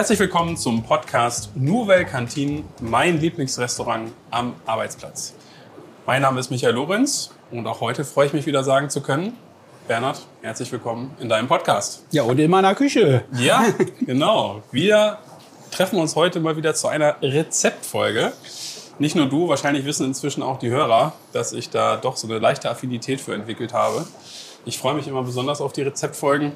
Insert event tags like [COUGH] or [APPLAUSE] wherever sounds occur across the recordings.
Herzlich willkommen zum Podcast Nouvelle Cantine, mein Lieblingsrestaurant am Arbeitsplatz. Mein Name ist Michael Lorenz und auch heute freue ich mich wieder sagen zu können, Bernhard, herzlich willkommen in deinem Podcast. Ja, und in meiner Küche. Ja, genau. Wir treffen uns heute mal wieder zu einer Rezeptfolge. Nicht nur du, wahrscheinlich wissen inzwischen auch die Hörer, dass ich da doch so eine leichte Affinität für entwickelt habe. Ich freue mich immer besonders auf die Rezeptfolgen.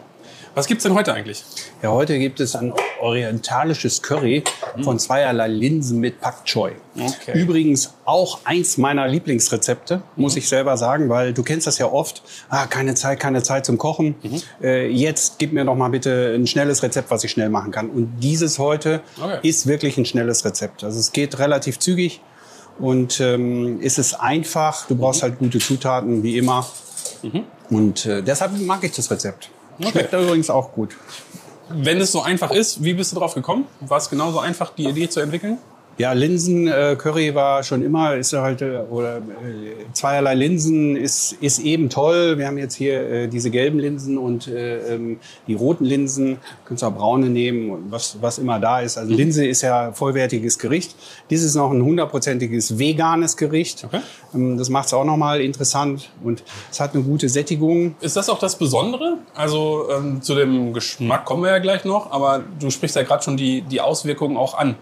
Was gibt's denn heute eigentlich? Ja, heute gibt es ein orientalisches Curry von zweierlei Linsen mit Pak Choi. Okay. Übrigens auch eins meiner Lieblingsrezepte, muss ich selber sagen, weil du kennst das ja oft. Ah, keine Zeit, keine Zeit zum Kochen. Äh, jetzt gib mir doch mal bitte ein schnelles Rezept, was ich schnell machen kann. Und dieses heute Okay. ist wirklich ein schnelles Rezept. Also es geht relativ zügig und ähm, es ist einfach. Du brauchst halt gute Zutaten, wie immer. Und äh, deshalb mag ich das Rezept. Schmeckt übrigens auch gut. Wenn es so einfach ist, wie bist du drauf gekommen? War es genauso einfach, die Idee zu entwickeln? Ja, Linsen äh, Curry war schon immer, ist halt, äh, oder äh, zweierlei Linsen ist, ist eben toll. Wir haben jetzt hier äh, diese gelben Linsen und äh, ähm, die roten Linsen. Kannst auch braune nehmen, und was, was immer da ist. Also Linse ist ja vollwertiges Gericht. Dies ist noch ein hundertprozentiges veganes Gericht. Okay. Ähm, das macht es auch nochmal interessant und es hat eine gute Sättigung. Ist das auch das Besondere? Also ähm, zu dem Geschmack kommen wir ja gleich noch, aber du sprichst ja gerade schon die, die Auswirkungen auch an.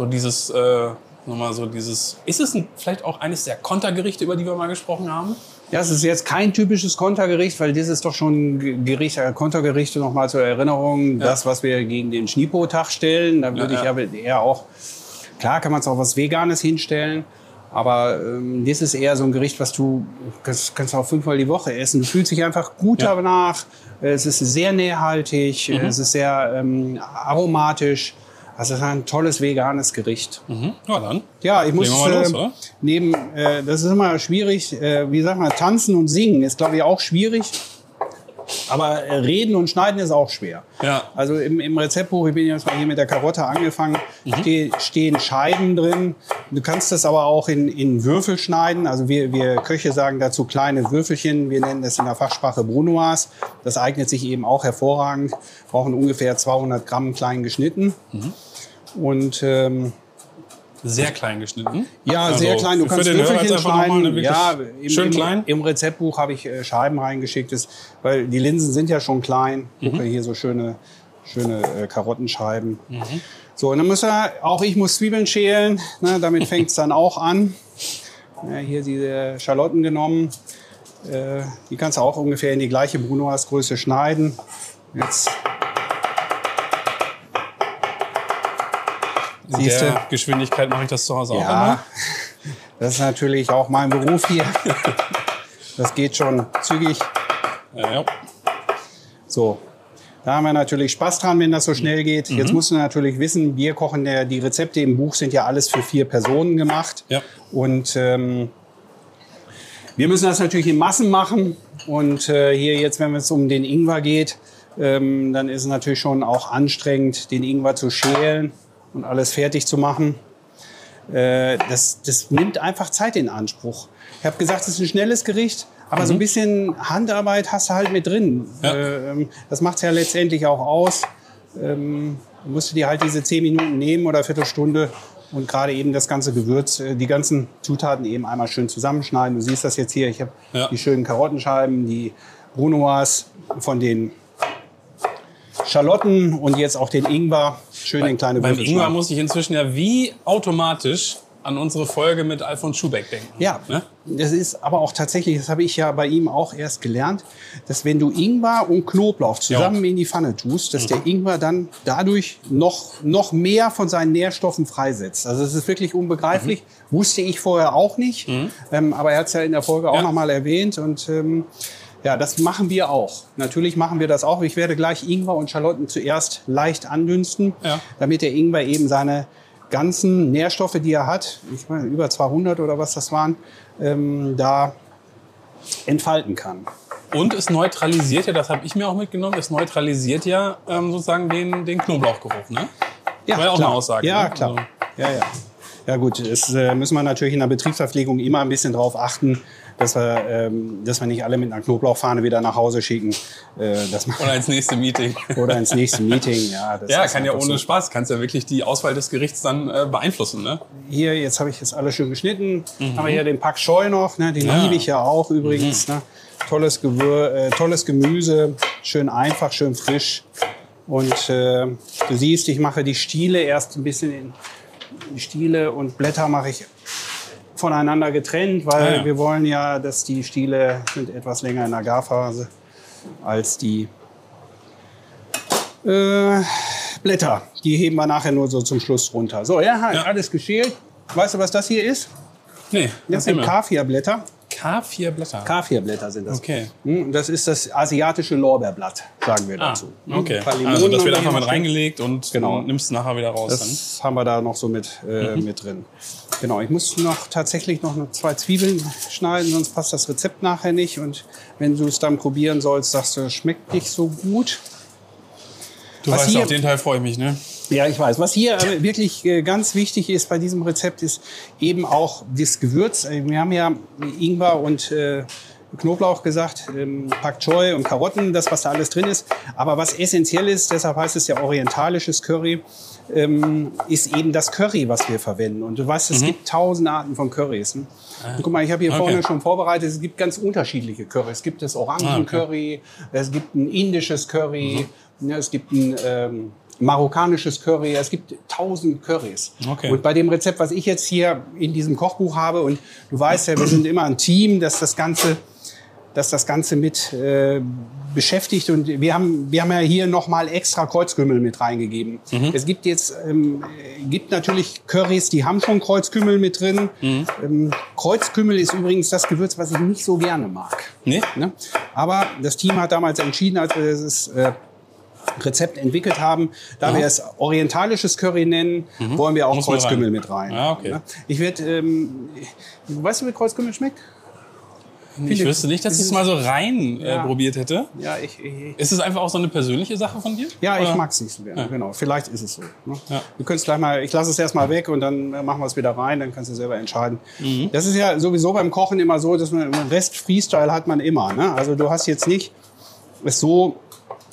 So dieses, äh, nochmal so dieses, ist es ein, vielleicht auch eines der Kontergerichte, über die wir mal gesprochen haben? Ja, es ist jetzt kein typisches Kontergericht, weil das ist doch schon Gericht, äh, Kontergerichte nochmal zur Erinnerung, das, was wir gegen den Schnipo-Tag stellen. Da würde Ja, ich ja. aber eher auch, klar kann man es auch was Veganes hinstellen, aber ähm, das ist eher so ein Gericht, was du kannst, kannst auch fünfmal die Woche essen. Du fühlst dich einfach gut Ja. danach. Es ist sehr nährhaltig, Mhm. es ist sehr ähm, aromatisch. Also es ist ein tolles veganes Gericht. Mhm. Ja, dann. Ja, ich muss los, äh, neben, äh, das ist immer schwierig, äh, wie sagt man, tanzen und singen ist, glaube ich, auch schwierig. Aber äh, reden und schneiden ist auch schwer. Ja. Also im, im Rezeptbuch, ich bin jetzt mal hier mit der Karotte angefangen, Mhm. steh, stehen Scheiben drin. Du kannst das aber auch in, in Würfel schneiden. Also wir, wir Köche sagen dazu kleine Würfelchen. Wir nennen das in der Fachsprache Brunoise. Das eignet sich eben auch hervorragend. Brauchen ungefähr 200 Gramm klein geschnitten. Mhm. Und ähm, Sehr klein geschnitten. ja, Also, sehr klein. Du kannst Würfelchen schneiden. ja, im, schön im, klein. Im Rezeptbuch habe ich äh, Scheiben reingeschickt, das, weil die Linsen sind ja schon klein. Mhm. Gucke hier so schöne, schöne äh, Karottenscheiben. Mhm. So, und dann muss er, auch ich muss Zwiebeln schälen. Ne, damit [LAUGHS] fängt es dann auch an. Ja, hier diese Schalotten genommen. Äh, die kannst du auch ungefähr in die gleiche Brunoise-Größe schneiden. Jetzt In Siehste. der Geschwindigkeit mache ich das zu Hause auch immer. Ja, das ist natürlich auch mein Beruf hier. Das geht schon zügig. Ja, ja. So, da haben wir natürlich Spaß dran, wenn das so schnell geht. Mhm. Jetzt musst du natürlich wissen, wir kochen, der, die Rezepte im Buch sind ja alles für vier Personen gemacht. Ja. Und ähm, wir müssen das natürlich in Massen machen. Und äh, hier jetzt, wenn es um den Ingwer geht, ähm, dann ist es natürlich schon auch anstrengend, den Ingwer zu schälen und alles fertig zu machen. Äh, das, das nimmt einfach Zeit in Anspruch. Ich habe gesagt, es ist ein schnelles Gericht, aber so ein bisschen Handarbeit hast du halt mit drin. Ja. Äh, ähm, das macht es ja letztendlich auch aus. Ähm, du musst dir halt diese zehn Minuten nehmen oder Viertelstunde und gerade eben das ganze Gewürz, äh, die ganzen Zutaten eben einmal schön zusammenschneiden. Du siehst das jetzt hier. Ich habe Ja. die schönen Karottenscheiben, die Brunoise von den Schalotten und jetzt auch den Ingwer schön in kleine Beim Ingwer muss ich inzwischen ja wie automatisch an unsere Folge mit Alfons Schubeck denken. Ja, Ne? das ist aber auch tatsächlich, das habe ich ja bei ihm auch erst gelernt, dass wenn du Ingwer und Knoblauch zusammen in die Pfanne tust, dass Mhm. der Ingwer dann dadurch noch, noch mehr von seinen Nährstoffen freisetzt. Also es ist wirklich unbegreiflich. Wusste ich vorher auch nicht, ähm, aber er hat es ja in der Folge auch Mhm. Ja. noch mal erwähnt und ähm, ja, das machen wir auch. Natürlich machen wir das auch. Ich werde gleich Ingwer und Schalotten zuerst leicht andünsten, Ja. damit der Ingwer eben seine ganzen Nährstoffe, die er hat, ich meine, über 200 oder was das waren, ähm, da entfalten kann. Und es neutralisiert ja, das habe ich mir auch mitgenommen, es neutralisiert ja ähm, sozusagen den, den Knoblauchgeruch. Ne? War ja auch klar. eine Aussage, Ja, ne? klar. Also- Ja, ja. Ja gut, es äh, müssen wir natürlich in der Betriebsverpflegung immer ein bisschen drauf achten, dass wir, ähm, dass wir nicht alle mit einer Knoblauchfahne wieder nach Hause schicken. Äh, dass man, Oder ins nächste Meeting. [LAUGHS] oder ins nächste Meeting. Ja, das Ja, kann ja ohne so. Spaß, kannst ja wirklich die Auswahl des Gerichts dann äh, beeinflussen, ne? Hier, jetzt habe ich das alles schön geschnitten. Haben wir hier den Pak Choi noch, ne? den Mhm. Ja. liebe ich ja auch übrigens. Ne? Tolles, Gewür äh, tolles Gemüse, schön einfach, schön frisch. Und äh, du siehst, ich mache die Stiele erst ein bisschen in die Stiele und Blätter mache ich voneinander getrennt, weil ah, ja. wir wollen ja, dass die Stiele sind etwas länger in der Garphase als die äh, Blätter. Die heben wir nachher nur so zum Schluss runter. So, ja, ja. alles geschält. Weißt du, was das hier ist? Nee. Das sind Kaffee-Blätter. K4 Blätter. K4 Blätter sind das. Okay. Hm, das ist das asiatische Lorbeerblatt, sagen wir ah, dazu. Hm, okay. Also das wird einfach mit reingelegt und genau. nimmst nachher wieder raus. Das dann. haben wir da noch so mit, äh, mhm. mit drin. Genau, ich muss noch tatsächlich noch zwei Zwiebeln schneiden, sonst passt das Rezept nachher nicht. Und wenn du es dann probieren sollst, sagst du, es schmeckt nicht so gut. Du Was weißt, auf den Teil freue ich mich, ne? Ja, ich weiß. Was hier aber wirklich äh, ganz wichtig ist bei diesem Rezept, ist eben auch das Gewürz. Äh, Wir haben ja Ingwer und äh, Knoblauch gesagt, ähm, Pak Choi und Karotten, das, was da alles drin ist. Aber was essentiell ist, deshalb heißt es ja orientalisches Curry, ähm, ist eben das Curry, was wir verwenden. Und du weißt, es gibt tausend Arten von Currys. Ne? Und guck mal, ich habe hier Okay. vorne schon vorbereitet, es gibt ganz unterschiedliche Curry. Es gibt das Orangencurry, es gibt ein indisches Curry, ne, es gibt ein ähm, marokkanisches Curry, es gibt tausend Currys. Okay. Und bei dem Rezept, was ich jetzt hier in diesem Kochbuch habe, und du weißt ja, wir sind immer ein Team, dass das Ganze, dass das Ganze mit äh, beschäftigt. Und wir haben, wir haben ja hier nochmal extra Kreuzkümmel mit reingegeben. Es gibt jetzt, ähm, äh, gibt natürlich Currys, die haben schon Kreuzkümmel mit drin. Ähm, Kreuzkümmel ist übrigens das Gewürz, was ich nicht so gerne mag. Nee? Ne? Aber das Team hat damals entschieden, als wir das äh, Rezept entwickelt haben, da wir es orientalisches Curry nennen, wollen wir auch Mhm. Muss Kreuzkümmel mit rein. Ah, okay. Ne? Ich werde, ähm, weißt du, wie Kreuzkümmel schmeckt? Ich wüsste nicht, dass ich es mal so rein äh, Ja. probiert hätte. Ja, ich, ich, Ist es einfach auch so eine persönliche Sache von dir? ja, ich Oder? mag es nicht so gerne. Genau, vielleicht ist es so. Ne? Ja. Du könntest gleich mal, ich lasse es erstmal weg und dann machen wir es wieder rein, dann kannst du selber entscheiden. Mhm. Das ist ja sowieso beim Kochen immer so, dass man Rest Freestyle hat man immer. Ne? Also du hast jetzt nicht es so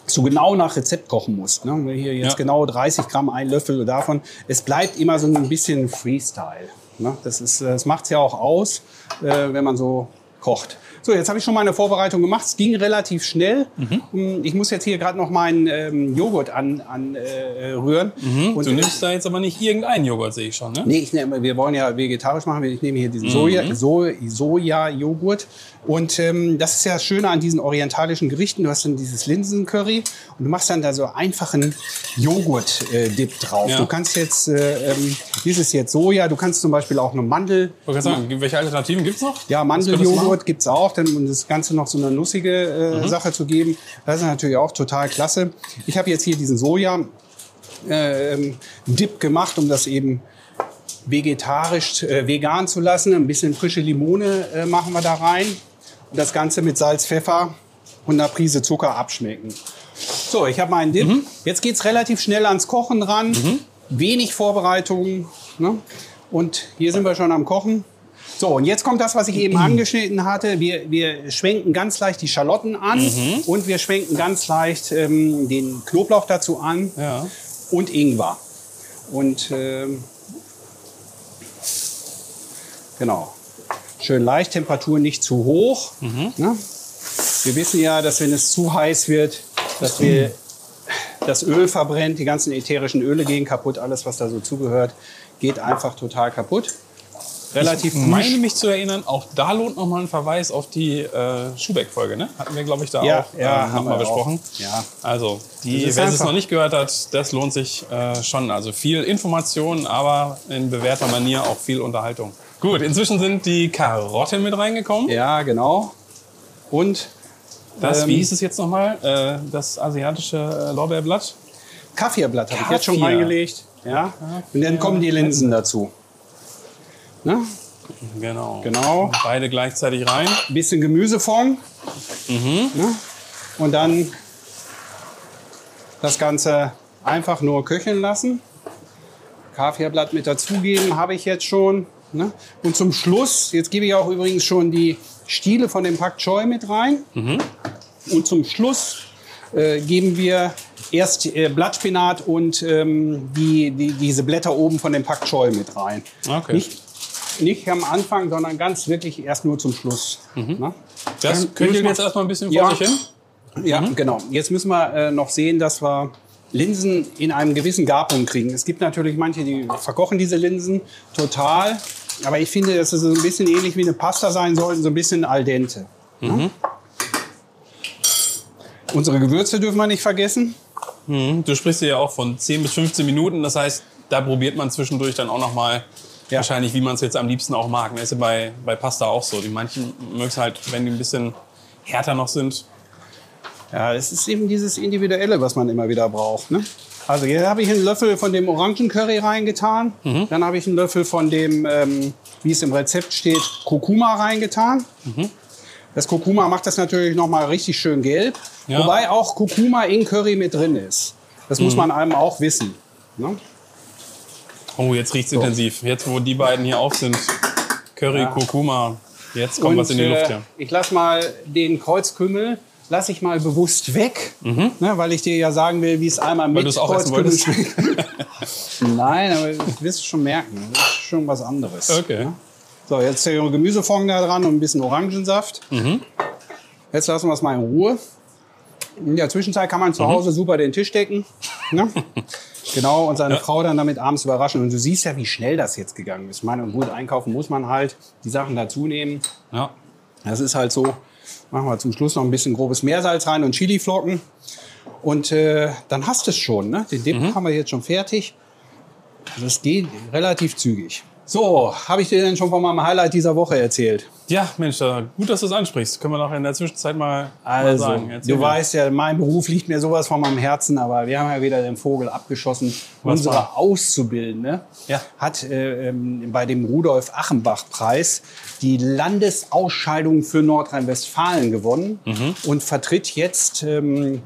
so genau nach Rezept kochen musst. Ne? Hier jetzt Ja. genau 30 Gramm, ein Löffel davon. Es bleibt immer so ein bisschen Freestyle. Ne? Das, ist, das macht's ja auch aus, äh, wenn man so kocht. So, jetzt habe ich schon meine Vorbereitung gemacht. Es ging relativ schnell. Mhm. Ich muss jetzt hier gerade noch meinen ähm, Joghurt anrühren. An, äh, rühren. Und Du nimmst da jetzt aber nicht irgendeinen Joghurt, sehe ich schon, ne? Nee, ich nehme, wir wollen ja vegetarisch machen. Ich nehme hier diesen Soja, so, Soja-Joghurt. Und ähm, das ist ja das Schöne an diesen orientalischen Gerichten. Du hast dann dieses Linsencurry und du machst dann da so einfachen Joghurt-Dip drauf. Ja. Du kannst jetzt, äh, ähm, dieses jetzt Soja, du kannst zum Beispiel auch eine Mandel, Ich sagen, welche Alternativen gibt's noch? ja, Was du Mandeljoghurt gibt's auch, dann, um das Ganze noch so eine nussige äh, Sache zu geben. Das ist natürlich auch total klasse. Ich habe jetzt hier diesen Soja äh, ähm, gemacht, um das eben vegetarisch, äh, vegan zu lassen. Ein bisschen frische Limone äh, machen wir da rein. Und das Ganze mit Salz, Pfeffer und einer Prise Zucker abschmecken. So, ich habe meinen Dip. Jetzt geht's relativ schnell ans Kochen ran. Wenig Vorbereitung. Ne? Und hier sind wir schon am Kochen. So, und jetzt kommt das, was ich eben [CLEARS THROAT] angeschnitten hatte. Wir, wir schwenken ganz leicht die Schalotten an und wir schwenken ganz leicht ähm, den Knoblauch dazu an Ja. und Ingwer. Und ähm, genau. Schön leicht, Temperatur nicht zu hoch. Ne? Wir wissen ja, dass wenn es zu heiß wird, dass wir das Öl verbrennt, die ganzen ätherischen Öle gehen kaputt, alles was da so zugehört, geht einfach total kaputt. Relativ Ich meine mich zu erinnern, auch da lohnt nochmal ein Verweis auf die äh, Schubeck-Folge, ne? Hatten wir, glaube ich, da Ja, auch ja, haben nochmal wir auch. besprochen. Ja. Also, die, wer es noch nicht gehört hat, das lohnt sich äh, schon. Also viel Information, aber in bewährter Manier auch viel Unterhaltung. Gut, inzwischen sind die Karotten mit reingekommen. Ja, genau. Und Das, Ähm, wie hieß es jetzt nochmal? Äh, das asiatische äh, Lorbeerblatt? Kaffeeblatt habe ich jetzt schon reingelegt. Ja. Und dann kommen die Linsen dazu. Ne? Genau. Genau. Beide gleichzeitig rein. Ein bisschen Gemüsefond. Mhm. Ne? Und dann das Ganze einfach nur köcheln lassen. Kaffeeblatt mit dazugeben, habe ich jetzt schon. Ne? Und zum Schluss, jetzt gebe ich auch übrigens schon die Stiele von dem Pak Choi mit rein. Und zum Schluss äh, geben wir erst äh, Blattspinat und ähm, die, die, diese Blätter oben von dem Pak Choi mit rein. Okay. Nicht, nicht am Anfang, sondern ganz wirklich erst nur zum Schluss. Ne? Das köchelt müssen wir- jetzt erstmal ein bisschen vor Ja. sich hin. Ja, genau. Jetzt müssen wir äh, noch sehen, dass wir Linsen in einem gewissen Garpunkt kriegen. Es gibt natürlich manche, die verkochen diese Linsen total. Aber ich finde, dass es so ein bisschen ähnlich wie eine Pasta sein sollten, so ein bisschen al dente. Ja? Unsere Gewürze dürfen wir nicht vergessen. Mhm. Du sprichst ja auch von 10 bis 15 Minuten. Das heißt, da probiert man zwischendurch dann auch noch mal Ja. wahrscheinlich, wie man es jetzt am liebsten auch mag. Das ist ja bei, bei Pasta auch so. Die manchen mögen es halt, wenn die ein bisschen härter noch sind. Ja, es ist eben dieses Individuelle, was man immer wieder braucht. Ne? Also hier habe ich einen Löffel von dem Orangencurry reingetan. Dann habe ich einen Löffel von dem, ähm, wie es im Rezept steht, Kurkuma reingetan. Das Kurkuma macht das natürlich noch mal richtig schön gelb. Ja. Wobei auch Kurkuma in Curry mit drin ist. Das muss man einem auch wissen. Ne? Oh, jetzt riecht's intensiv. Jetzt, wo die beiden hier auf sind. Curry, Ja. Kurkuma. Jetzt kommt was in die äh, Luft, ja. Ich lasse mal den Kreuzkümmel lasse ich mal bewusst weg, ne, weil ich dir ja sagen will, wie es einmal mit Mhm. Es Kreuzkümmel wolltest. schmeckt. [LAUGHS] Nein, aber das wirst du schon merken. Das ist schon was anderes. Okay. ne? So, jetzt der Gemüsefond da dran und ein bisschen Orangensaft. Mhm. Jetzt lassen wir es mal in Ruhe. In der Zwischenzeit kann man Mhm. zu Hause super den Tisch decken. Ne? [LAUGHS] Genau, und seine Ja. Frau dann damit abends überraschen. Und du siehst ja, wie schnell das jetzt gegangen ist. Ich meine, gut, einkaufen muss man halt die Sachen dazu nehmen. ja. Das ist halt so. Machen wir zum Schluss noch ein bisschen grobes Meersalz rein und Chiliflocken. Und äh, dann hast du es schon. Ne? Den Dip haben wir jetzt schon fertig. Also es geht relativ zügig. So, habe ich dir denn schon von meinem Highlight dieser Woche erzählt? Ja, Mensch, da- gut, dass du es ansprichst. Können wir noch in der Zwischenzeit mal, mal Also, sagen. Erzähl du mal. weißt ja, mein Beruf liegt mir sowas von meinem Herzen, aber wir haben ja wieder den Vogel abgeschossen. Was Unsere war? Auszubildende Ja. hat äh, ähm, bei dem Rudolf-Achenbach-Preis die Landesausscheidung für Nordrhein-Westfalen gewonnen Mhm. und vertritt jetzt ähm, äh,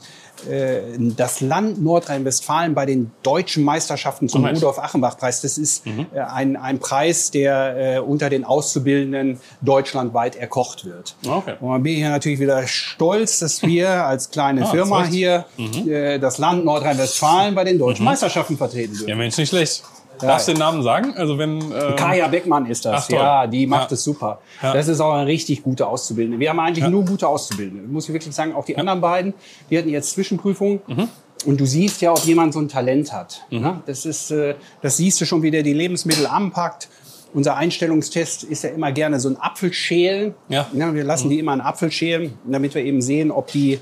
das Land Nordrhein-Westfalen bei den deutschen Meisterschaften zum Mensch. Rudolf-Achenbach-Preis. Das ist Mhm. äh, ein, ein Preis, der äh, unter den Auszubildenden deutschlandweit erkocht wird. Okay. Und man bin ich natürlich wieder stolz, dass wir [LAUGHS] als kleine Ah, Firma hier äh, das Land Nordrhein-Westfalen bei den deutschen Meisterschaften vertreten dürfen. Ja, Mensch, nicht schlecht. Darfst du den Namen sagen? Also wenn. Ähm, Kaya Beckmann ist das. Ach, ja, die macht Ja. es super. Ja. Das ist auch eine richtig gute Auszubildende. Wir haben eigentlich nur gute Auszubildende. Muss ich wirklich sagen, auch die anderen beiden, die hatten jetzt Zwischenprüfungen. Mhm. Und du siehst ja, ob jemand so ein Talent hat. ne? Das ist, äh, das siehst du schon, wie der die Lebensmittel anpackt. Unser Einstellungstest ist ja immer gerne so ein Apfelschälen. Ja. wir lassen die immer einen Apfel schälen, damit wir eben sehen, ob die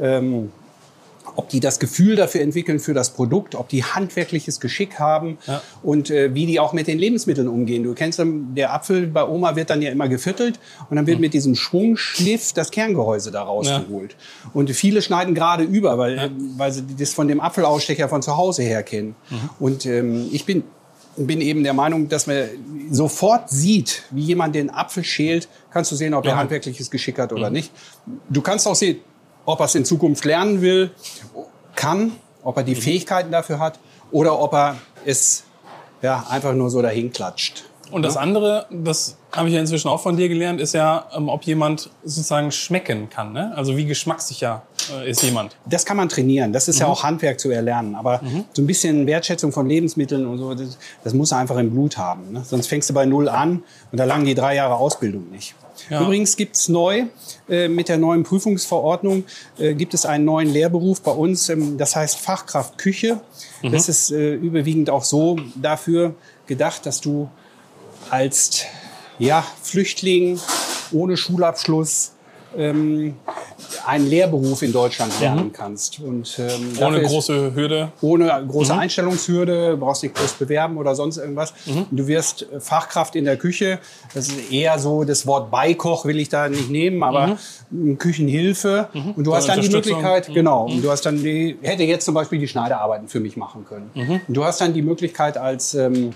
ähm, ob die das Gefühl dafür entwickeln für das Produkt, ob die handwerkliches Geschick haben Ja. und äh, wie die auch mit den Lebensmitteln umgehen. Du kennst dann, der Apfel bei Oma wird dann ja immer geviertelt und dann wird mit diesem Schwungschliff das Kerngehäuse da rausgeholt. Und viele schneiden gerade über, weil, äh, weil sie das von dem Apfelausstecher von zu Hause her kennen. Und ähm, ich bin bin eben der Meinung, dass man sofort sieht, wie jemand den Apfel schält, kannst du sehen, ob er Ja. handwerkliches Geschick hat oder nicht. Du kannst auch sehen, ob er es in Zukunft lernen will, kann, ob er die Fähigkeiten dafür hat oder ob er es ja, einfach nur so dahin klatscht. Und das andere, das habe ich ja inzwischen auch von dir gelernt, ist ja, ähm, ob jemand sozusagen schmecken kann. Ne? Also wie geschmackssicher äh, ist jemand. Das kann man trainieren. Das ist ja auch Handwerk zu erlernen. Aber so ein bisschen Wertschätzung von Lebensmitteln und so, das, das muss er einfach im Blut haben. Ne? Sonst fängst du bei Null an und da langen die drei Jahre Ausbildung nicht. Ja. Übrigens gibt's neu äh, mit der neuen Prüfungsverordnung äh, gibt es einen neuen Lehrberuf bei uns. Ähm, das heißt Fachkraft Küche. Das ist äh, überwiegend auch so dafür gedacht, dass du als ja, Flüchtling ohne Schulabschluss ähm, einen Lehrberuf in Deutschland lernen kannst. Und, ähm, Ohne große Hürde. ohne große Einstellungshürde, brauchst nicht groß bewerben oder sonst irgendwas. Du wirst äh, Fachkraft in der Küche. Das ist eher so, das Wort Beikoch will ich da nicht nehmen, aber ähm, Küchenhilfe. Und du hast dann die. Möglichkeit, genau, und du hast dann die, hätte jetzt zum Beispiel die Schneiderarbeiten für mich machen können. Und du hast dann die Möglichkeit als ähm,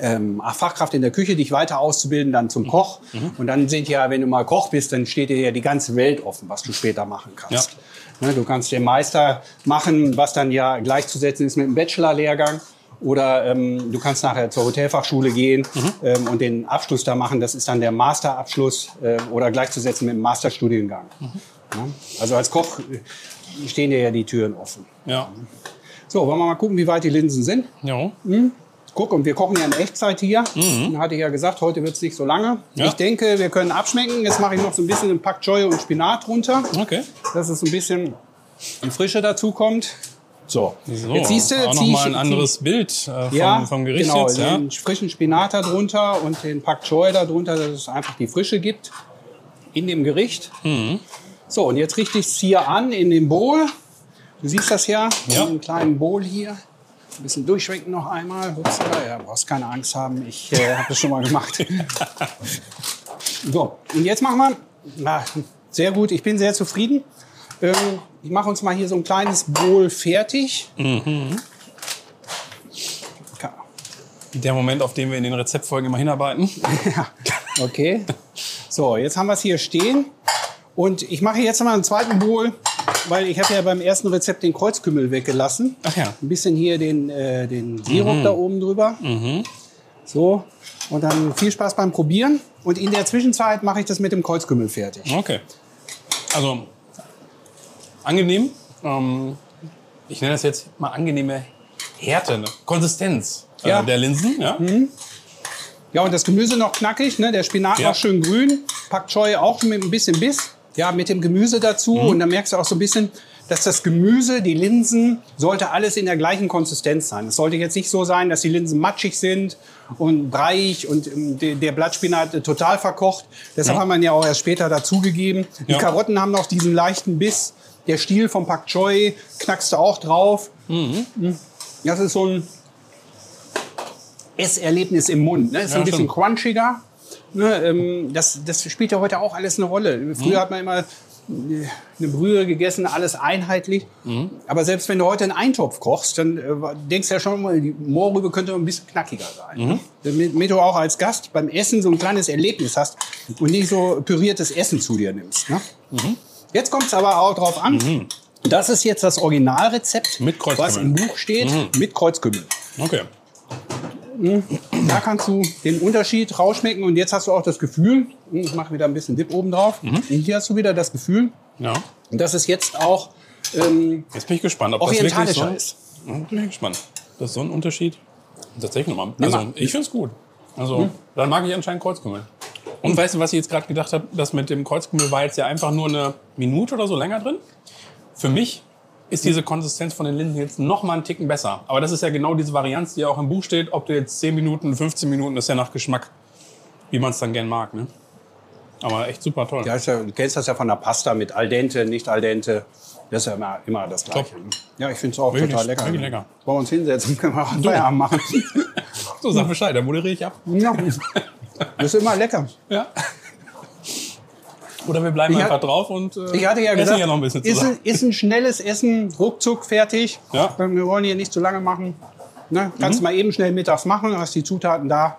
ähm, Fachkraft in der Küche, dich weiter auszubilden, dann zum Koch. Und dann sind ja, wenn du mal Koch bist, dann steht dir ja die ganze Welt offen, was du später machen kannst. Ne, du kannst den Meister machen, was dann ja gleichzusetzen ist mit dem Bachelorlehrgang. Oder ähm, du kannst nachher zur Hotelfachschule gehen Mhm. ähm, und den Abschluss da machen. Das ist dann der Masterabschluss äh, oder gleichzusetzen mit dem Masterstudiengang. Mhm. Ja? Also als Koch äh, stehen dir ja die Türen offen. Ja. So, wollen wir mal gucken, wie weit die Linsen sind. Ja. Guck, und wir kochen ja in Echtzeit hier. Hatte ich ja gesagt, heute wird es nicht so lange. Mhm. Ja. Ich denke, wir können abschmecken. Jetzt mache ich noch so ein bisschen Pak Choi und Spinat drunter, Okay. dass es ein bisschen Frische dazu kommt. So, So, jetzt siehst du, auch noch mal ein anderes Bild äh, vom, ja, vom Gericht genau, jetzt. Ja? den frischen Spinat da drunter und den Pak Choi da drunter, dass es einfach die Frische gibt in dem Gericht. Mhm. So, und jetzt richte ich es hier an in dem Bowl. Du siehst das ja, Ja. in einem kleinen Bowl hier. Ein bisschen durchschwenken noch einmal. Upsala, ja, brauchst keine Angst haben, ich äh, habe das schon mal gemacht. [LAUGHS] so, und jetzt machen wir, na, sehr gut, ich bin sehr zufrieden. Ähm, ich mache uns mal hier so ein kleines Bowl fertig. Ka- Der Moment, auf den wir in den Rezeptfolgen immer hinarbeiten. [LAUGHS] Ja, okay. So, jetzt haben wir es hier stehen. Und ich mache jetzt mal einen zweiten Bowl, weil ich habe ja beim ersten Rezept den Kreuzkümmel weggelassen. Ach ja. Ein bisschen hier den, äh, den Sirup da oben drüber. So, und dann viel Spaß beim Probieren. Und in der Zwischenzeit mache ich das mit dem Kreuzkümmel fertig. Okay. Also, angenehm. Ähm, ich nenne das jetzt mal angenehme Härte, ne? Konsistenz äh, Ja. der Linsen. Ja? Ja, und das Gemüse noch knackig, ne? der Spinat Ja. noch schön grün, Pak Choi auch mit ein bisschen Biss. Ja, mit dem Gemüse dazu. Mhm. Und dann merkst du auch so ein bisschen, dass das Gemüse, die Linsen, sollte alles in der gleichen Konsistenz sein. Es sollte jetzt nicht so sein, dass die Linsen matschig sind und breiig und ähm, der, Blattspinat äh, total verkocht. Deshalb Ja. haben wir ihn ja auch erst später dazugegeben. Die Ja. Karotten haben noch diesen leichten Biss. Der Stiel vom Pak Choi knackst du auch drauf. Mhm. Das ist so ein Esserlebnis im Mund. Ne? Ist Ja, ein bisschen stimmt. crunchiger. Ne? Ähm, das, das spielt ja heute auch alles eine Rolle. Früher hat man immer äh, eine Brühe gegessen, alles einheitlich. Aber selbst wenn du heute einen Eintopf kochst, dann äh, denkst du ja schon mal, die Mohrrübe könnte ein bisschen knackiger sein. Ne? Damit, du auch als Gast beim Essen so ein kleines Erlebnis hast und nicht so püriertes Essen zu dir nimmst. Ne? Jetzt kommt es aber auch drauf an. Das ist jetzt das Originalrezept, was im Buch steht, mit Kreuzkümmel. Okay. Da kannst du den Unterschied rausschmecken und jetzt hast du auch das Gefühl, ich mache wieder ein bisschen Dip oben drauf, Mhm. und hier hast du wieder das Gefühl, Ja. dass es jetzt auch ähm, Jetzt bin ich gespannt, ob das wirklich so ist. Bin ich gespannt. Das ist so ein Unterschied. Tatsächlich nochmal. Also, ich finde es gut. Also, Hm. dann mag ich anscheinend Kreuzkümmel. Und weißt du, was ich jetzt gerade gedacht habe? Das mit dem Kreuzkümmel war jetzt ja einfach nur eine Minute oder so länger drin. Für mich ist diese Konsistenz von den Linsen jetzt noch mal einen Ticken besser. Aber das ist ja genau diese Varianz, die ja auch im Buch steht. Ob du jetzt 10 Minuten, 15 Minuten, das ist ja nach Geschmack, wie man es dann gern mag. Ne? Aber echt super toll. Ja, du kennst das ja von der Pasta mit al dente, nicht al dente. Das ist ja immer, immer das Gleiche. Top. ne? Ja, ich finde es auch Wirklich, total lecker. wirklich lecker. Wollen wir uns hinsetzen, [LAUGHS] können wir auch einen Feierabend machen. [LAUGHS] So, sag Bescheid, dann moderiere ich ab. ja. [LAUGHS] Das ist immer lecker. Ja. Oder wir bleiben Ich einfach hat- drauf und äh, Ich hatte ja essen gesagt, ja noch ein bisschen ist, zusammen. ein, ist ein schnelles Essen, ruckzuck fertig. Ja. Wir wollen hier nicht zu lange machen. Ne? Kannst Mhm. mal eben schnell mittags machen, hast die Zutaten da.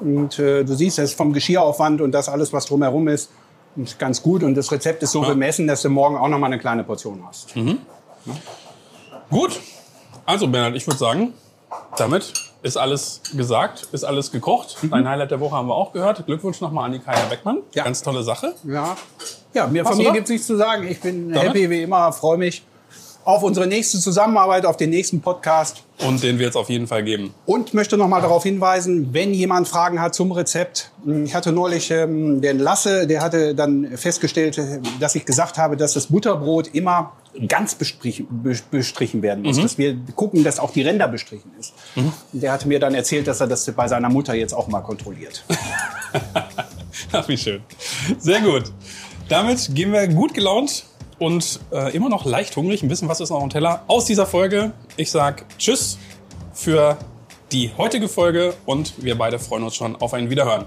Und äh, du siehst, das ist vom Geschirraufwand und das alles, was drumherum ist, ist ganz gut. Und das Rezept ist so Ja. bemessen, dass du morgen auch noch mal eine kleine Portion hast. Gut. Also Bernhard, ich würde sagen, damit ist alles gesagt, ist alles gekocht. Dein Highlight der Woche haben wir auch gehört. Glückwunsch nochmal an die Kaya Beckmann. Ja. Ganz tolle Sache. Ja, ja mir, Machst von mir gibt es nichts zu sagen. Ich bin Damit? happy wie immer, freue mich auf unsere nächste Zusammenarbeit, auf den nächsten Podcast. Und den wird es auf jeden Fall geben. Und möchte noch mal darauf hinweisen, wenn jemand Fragen hat zum Rezept. Ich hatte neulich ähm, den Lasse, der hatte dann festgestellt, dass ich gesagt habe, dass das Butterbrot immer ganz bestrichen, be- bestrichen werden muss. Dass wir gucken, dass auch die Ränder bestrichen ist. Der hatte mir dann erzählt, dass er das bei seiner Mutter jetzt auch mal kontrolliert. [LAUGHS] Ach, wie schön. Sehr gut. Damit gehen wir gut gelaunt und äh, immer noch leicht hungrig. Ein bisschen was ist noch im Teller aus dieser Folge. Ich sag Tschüss für die heutige Folge und wir beide freuen uns schon auf ein Wiederhören.